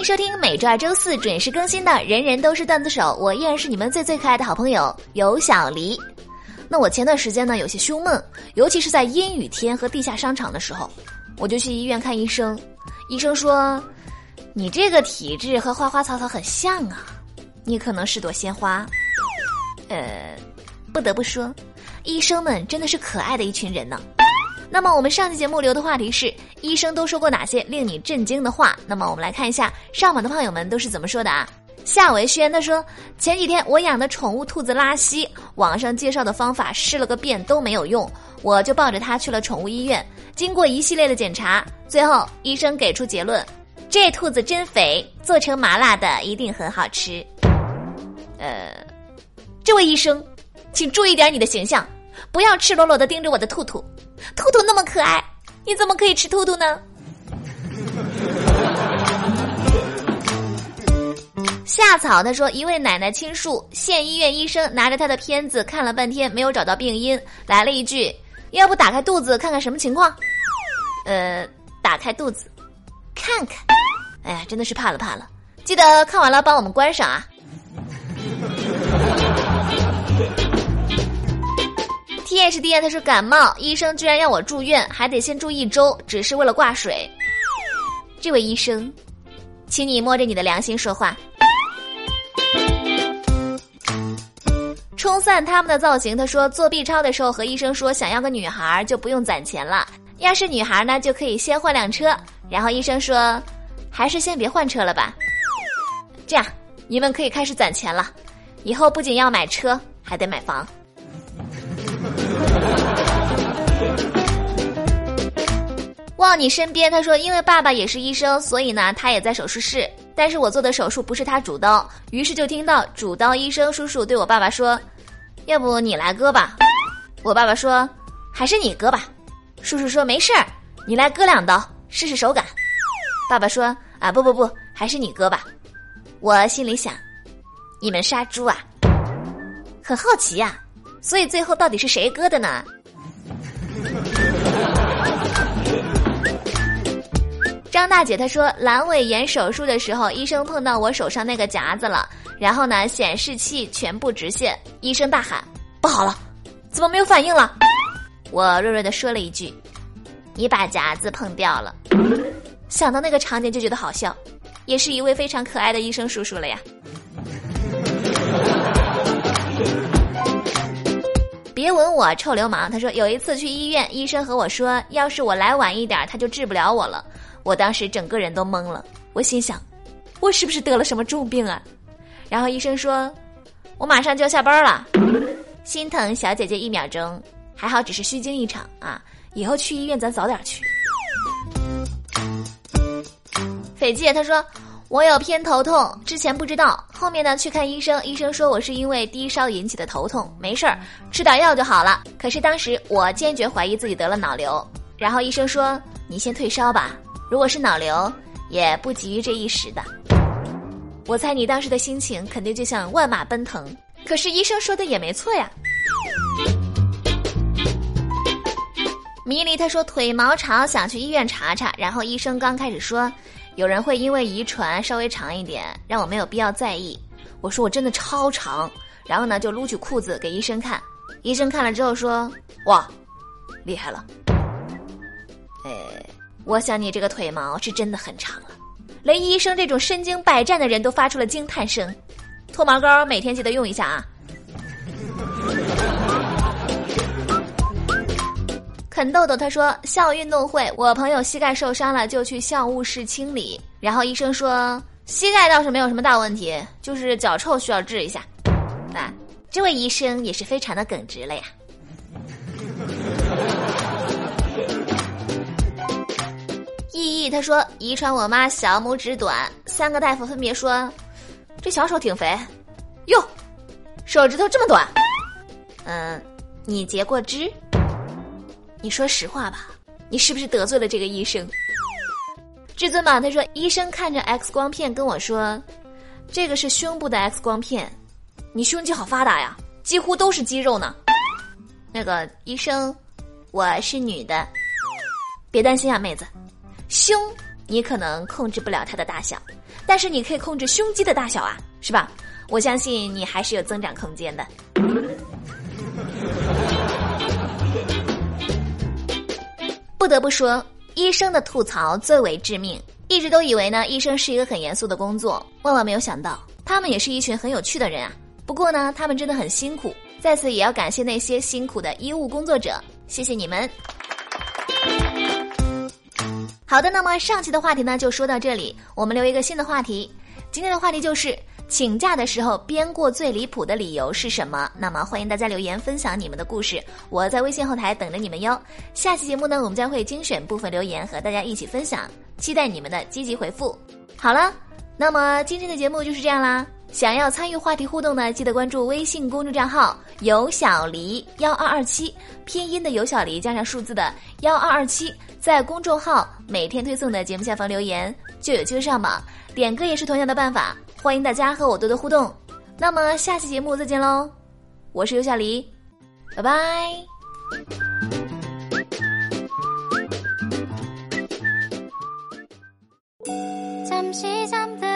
迎收听每周二、周四准时更新的《人人都是段子手》，我依然是你们最最可爱的好朋友尤小黎。那我前段时间呢有些胸闷，尤其是在阴雨天和地下商场的时候，我就去医院看医生。医生说：“你这个体质和花花草草很像啊，你可能是朵鲜花。”呃，不得不说，医生们真的是可爱的一群人呢。那么我们上期节目留的话题是：医生都说过哪些令你震惊的话？那么我们来看一下上榜的胖友们都是怎么说的啊？夏维轩他说：前几天我养的宠物兔子拉稀，网上介绍的方法试了个遍都没有用，我就抱着它去了宠物医院。经过一系列的检查，最后医生给出结论：这兔子真肥，做成麻辣的一定很好吃。呃，这位医生，请注意点你的形象，不要赤裸裸的盯着我的兔兔。兔兔那么可爱，你怎么可以吃兔兔呢？夏草他说，一位奶奶亲述，县医院医生拿着他的片子看了半天，没有找到病因，来了一句：“要不打开肚子看看什么情况？”呃，打开肚子，看看。哎呀，真的是怕了怕了！记得看完了帮我们关上啊。T H D 他说感冒，医生居然让我住院，还得先住一周，只是为了挂水。这位医生，请你摸着你的良心说话。冲散他们的造型，他说做 B 超的时候和医生说想要个女孩就不用攒钱了，要是女孩呢就可以先换辆车。然后医生说，还是先别换车了吧。这样你们可以开始攒钱了，以后不仅要买车，还得买房。望你身边，他说：“因为爸爸也是医生，所以呢，他也在手术室。但是我做的手术不是他主刀，于是就听到主刀医生叔叔对我爸爸说：‘要不你来割吧。’我爸爸说：‘还是你割吧。’叔叔说：‘没事儿，你来割两刀，试试手感。’爸爸说：‘啊，不不不，还是你割吧。’我心里想：你们杀猪啊？很好奇呀。所以最后到底是谁割的呢？” 张大姐她说，阑尾炎手术的时候，医生碰到我手上那个夹子了，然后呢，显示器全部直线，医生大喊：“不好了，怎么没有反应了？”我弱弱的说了一句：“你把夹子碰掉了。”想到那个场景就觉得好笑，也是一位非常可爱的医生叔叔了呀。别吻我，臭流氓！他说有一次去医院，医生和我说，要是我来晚一点，他就治不了我了。我当时整个人都懵了，我心想，我是不是得了什么重病啊？然后医生说，我马上就要下班了，心疼小姐姐一秒钟，还好只是虚惊一场啊！以后去医院咱早点去。斐济他说，我有偏头痛，之前不知道，后面呢去看医生，医生说我是因为低烧引起的头痛，没事儿，吃点药就好了。可是当时我坚决怀疑自己得了脑瘤，然后医生说，你先退烧吧。如果是脑瘤，也不急于这一时的。我猜你当时的心情肯定就像万马奔腾。可是医生说的也没错呀。迷离他说腿毛长，想去医院查查。然后医生刚开始说，有人会因为遗传稍微长一点，让我没有必要在意。我说我真的超长。然后呢，就撸起裤子给医生看。医生看了之后说：“哇，厉害了。”哎。我想你这个腿毛是真的很长了，连医生这种身经百战的人都发出了惊叹声。脱毛膏每天记得用一下啊。肯豆豆他说，校运动会，我朋友膝盖受伤了，就去校务室清理，然后医生说膝盖倒是没有什么大问题，就是脚臭需要治一下。啊，这位医生也是非常的耿直了呀。意义他说遗传我妈小拇指短，三个大夫分别说，这小手挺肥，哟，手指头这么短，嗯，你截过肢？你说实话吧，你是不是得罪了这个医生？至尊宝他说医生看着 X 光片跟我说，这个是胸部的 X 光片，你胸肌好发达呀，几乎都是肌肉呢。那个医生，我是女的，别担心啊，妹子。胸你可能控制不了它的大小，但是你可以控制胸肌的大小啊，是吧？我相信你还是有增长空间的。不得不说，医生的吐槽最为致命。一直都以为呢，医生是一个很严肃的工作，万万没有想到，他们也是一群很有趣的人啊。不过呢，他们真的很辛苦，在此也要感谢那些辛苦的医务工作者，谢谢你们。好的，那么上期的话题呢就说到这里，我们留一个新的话题，今天的话题就是请假的时候编过最离谱的理由是什么？那么欢迎大家留言分享你们的故事，我在微信后台等着你们哟。下期节目呢，我们将会精选部分留言和大家一起分享。期待你们的积极回复。好了，那么今天的节目就是这样啦。想要参与话题互动呢，记得关注微信公众账号“有小黎幺二二七”，拼音的有小黎加上数字的幺二二七，在公众号每天推送的节目下方留言就有机会上榜。点歌也是同样的办法，欢迎大家和我多多互动。那么下期节目再见喽，我是有小黎，拜拜。잠시 잠들